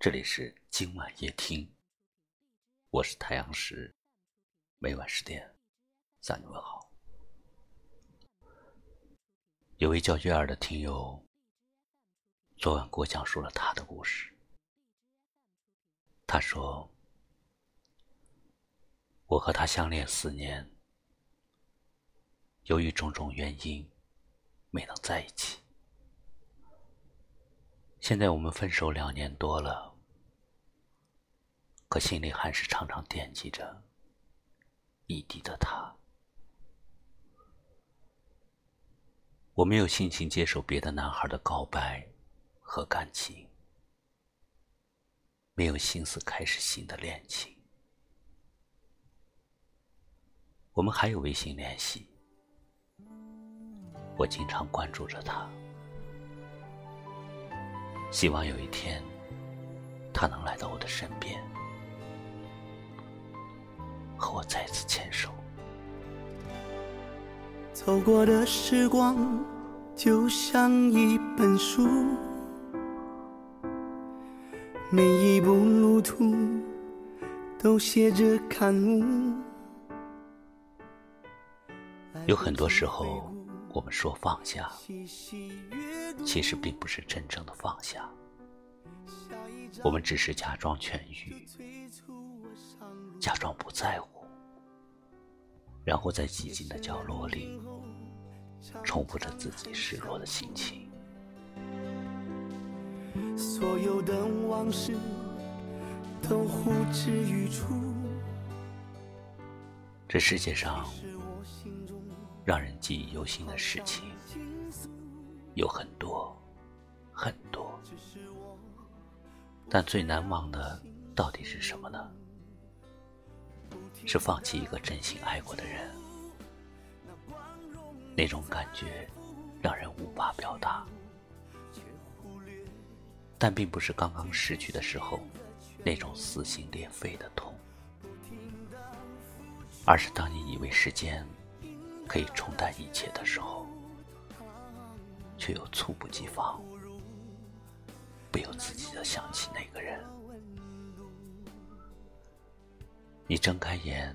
这里是今晚夜听，我是太阳石，每晚十点向你问好。有位叫月儿的听友，昨晚给我讲述了他的故事。他说：“我和他相恋四年，由于种种原因，没能在一起。现在我们分手两年多了，可心里还是常常惦记着异地的他。我没有心情接受别的男孩的告白和感情。”没有心思开始新的恋情。我们还有微信联系，我经常关注着他，希望有一天他能来到我的身边，和我再次牵手。走过的时光就像一本书。每一步路途都写着感悟。有很多时候，我们说放下，其实并不是真正的放下，我们只是假装痊愈，假装不在乎，然后在寂静的角落里，重复着自己失落的心情。所有的往事都呼之欲出。这世界上让人记忆犹新的事情有很多很多，但最难忘的到底是什么呢？是放弃一个真心爱过的人，那种感觉让人无法表达。但并不是刚刚失去的时候那种撕心裂肺的痛，而是当你以为时间可以冲淡一切的时候，却又猝不及防，不由自己的想起那个人。你睁开眼，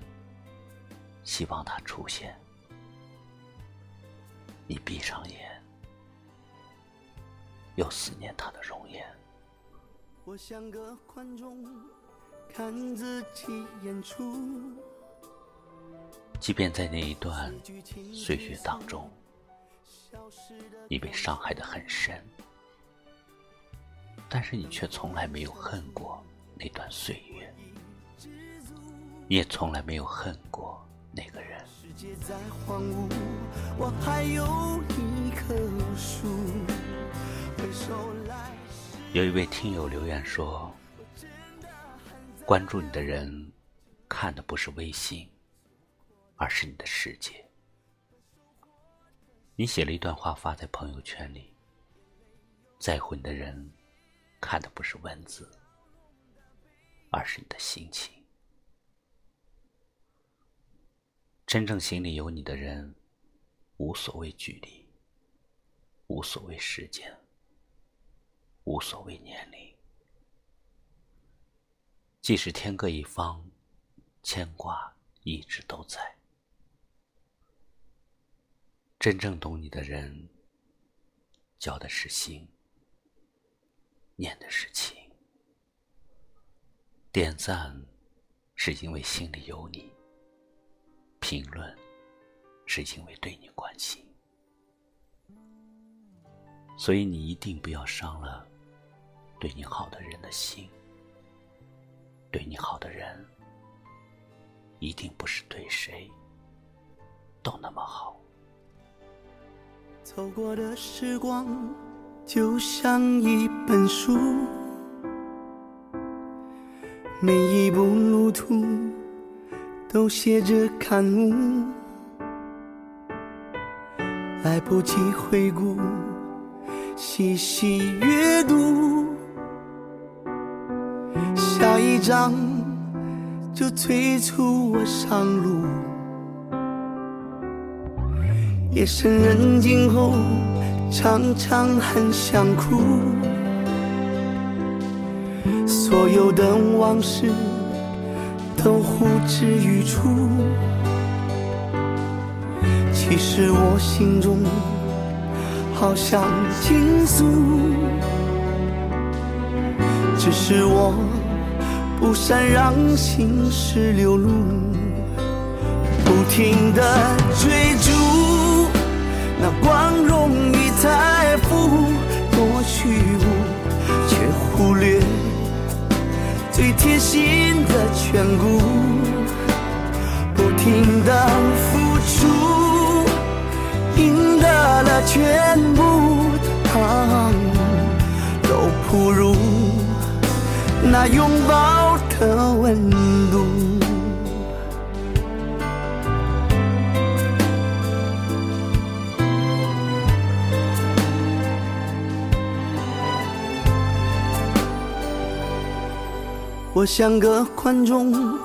希望他出现；你闭上眼。又思念他的容颜。我像个观众，看自己演出。即便在那一段岁月当中，你被伤害的很深，但是你却从来没有恨过那段岁月，你也从来没有恨过那个人。世界在荒芜，我还有一棵树。有一位听友留言说：“关注你的人看的不是微信，而是你的世界。你写了一段话发在朋友圈里，在乎你的人看的不是文字，而是你的心情。真正心里有你的人，无所谓距离，无所谓时间。”无所谓年龄，即使天各一方，牵挂一直都在。真正懂你的人，交的是心，念的是情。点赞是因为心里有你，评论是因为对你关心，所以你一定不要伤了。对你好的人的心，对你好的人，一定不是对谁都那么好。走过的时光就像一本书，每一步路途都写着感悟，来不及回顾，细细阅读。下一章就催促我上路。夜深人静后，常常很想哭。所有的往事都呼之欲出。其实我心中好想倾诉，只是我不善让心事流露，不停的追逐那光荣与财富，多虚无，那拥抱的温度。我像个观众，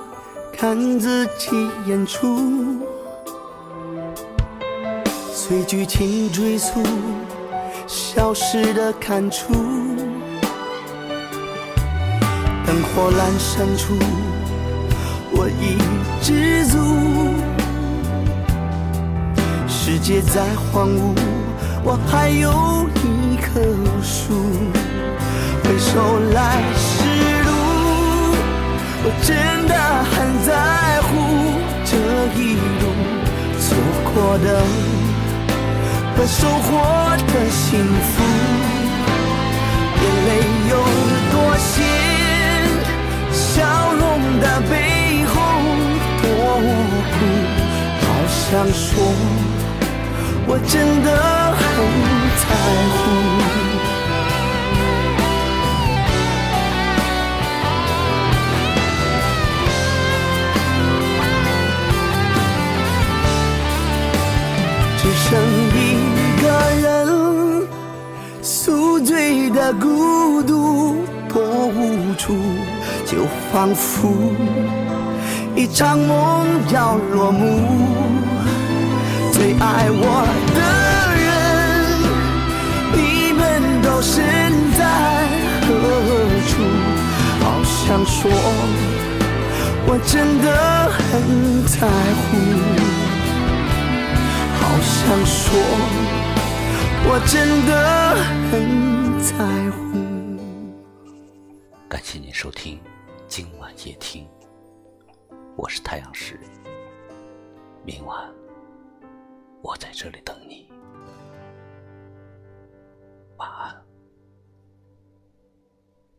看自己演出。随剧情追溯，消失的看出，灯火阑珊处，我已知足。世界再荒芜，我还有一棵树。回首来时路，我真的很在乎这一路错过的。和收获的幸福，我真的很在乎。只剩一个人，宿醉。的孤独多无助，就仿佛一场梦要落幕。最爱我的人，你们都身在何处？好想说，我真的很在乎。好想说，我真的很。在乎。感谢您收听今晚夜听，我是太阳石，明晚我在这里等你，晚安。